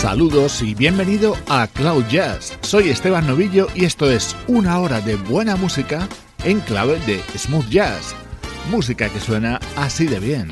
Saludos y bienvenido a Cloud Jazz. Soy Esteban Novillo y esto es una hora de buena música en clave de smooth jazz. Música que suena así de bien.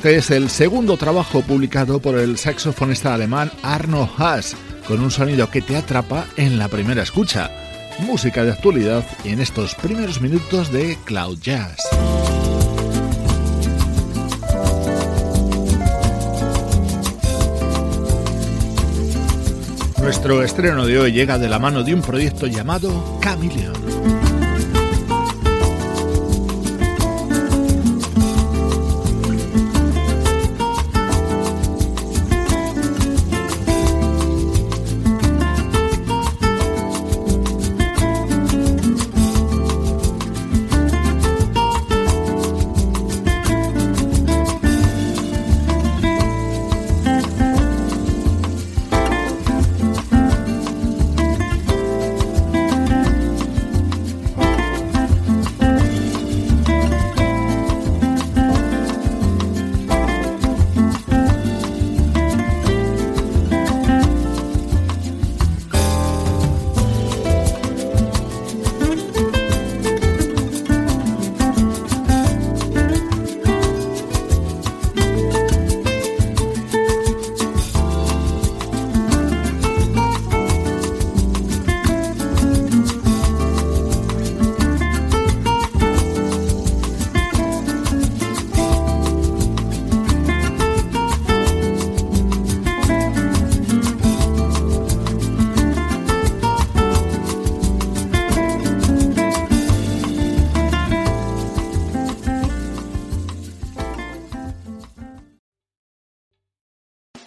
Este es el segundo trabajo publicado por el saxofonista alemán Arno Haas, con un sonido que te atrapa en la primera escucha. Música de actualidad en estos primeros minutos de Cloud Jazz. Nuestro estreno de hoy llega de la mano de un proyecto llamado Chameleon.